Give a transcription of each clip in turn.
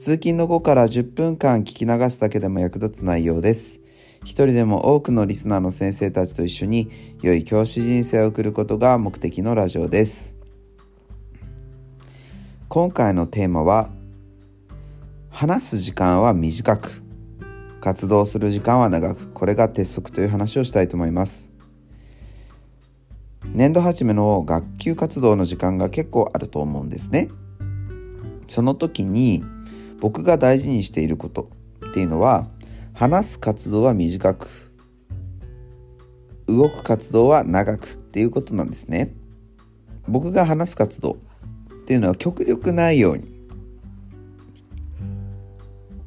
通勤の後から10分間聞き流すだけでも役立つ内容です。一人でも多くのリスナーの先生たちと一緒に良い教師人生を送ることが目的のラジオです。今回のテーマは話す時間は短く活動する時間は長くこれが鉄則という話をしたいと思います年度初めの学級活動の時間が結構あると思うんですねその時に僕が大事にしていることっていうのは話す活動は短く動く活動は長くっていうことなんですね。僕が話す活動っていうのは極力ないように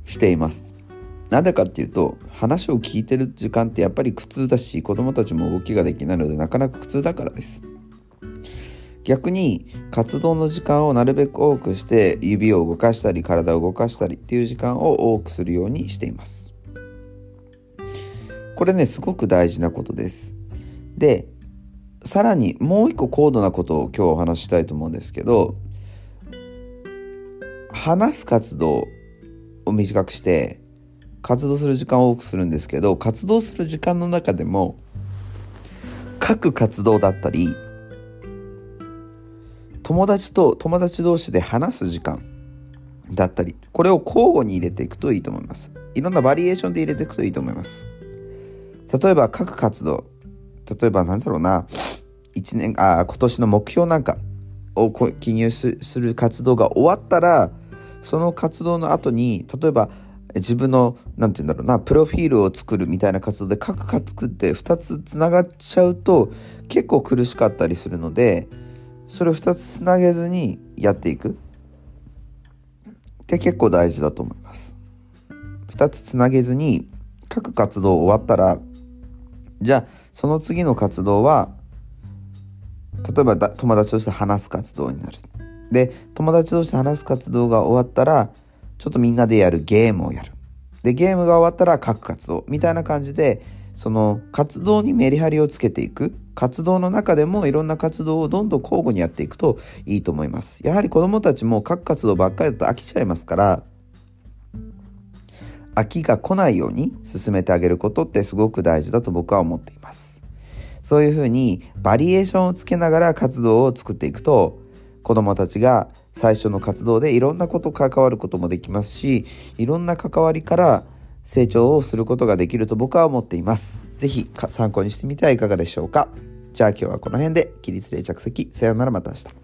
しています。なぜかっていうと話を聞いてる時間ってやっぱり苦痛だし子供たちも動きができないのでなかなか苦痛だからです。逆に活動の時間をなるべく多くして指を動かしたり体を動かしたりっていう時間を多くするようにしています。これねすごく大事なことです。でさらにもう一個高度なことを今日お話ししたいと思うんですけど話す活動を短くして活動する時間を多くするんですけど活動する時間の中でも書く活動だったり友達と友達同士で話す時間だったりこれを交互に入れていくといいと思います。いろんなバリエーションで入れていくといいと思います。例えば各活動例えばなんだろうな1年あ今年の目標なんかを記入する活動が終わったらその活動の後に例えば自分の何て言うんだろうなプロフィールを作るみたいな活動で各か作って2つつながっちゃうと結構苦しかったりするのでそれを2つつなげずにやっていく。って結構大事だと思います。2つつなげずに各活動終わったらじゃあその次の活動は例えば友達として話す活動になる。で友達として話す活動が終わったらちょっとみんなでやるゲームをやる。でゲームが終わったら各活動みたいな感じでその活動にメリハリをつけていく。活動の中でもいろんな活動をどんどん交互にやっていくといいと思います。やはり子どもたちも各活動ばっかりだと飽きちゃいますから飽きが来ないように進めてあげることってすごく大事だと僕は思っています。そういうふうにバリエーションをつけながら活動を作っていくと子どもたちが最初の活動でいろんなこと関わることもできますしいろんな関わりから成長をすることができると僕は思っています。是非参考にしてみてはいかがでしょうか。じゃあ今日はこの辺で起立例着席さようならまた明日。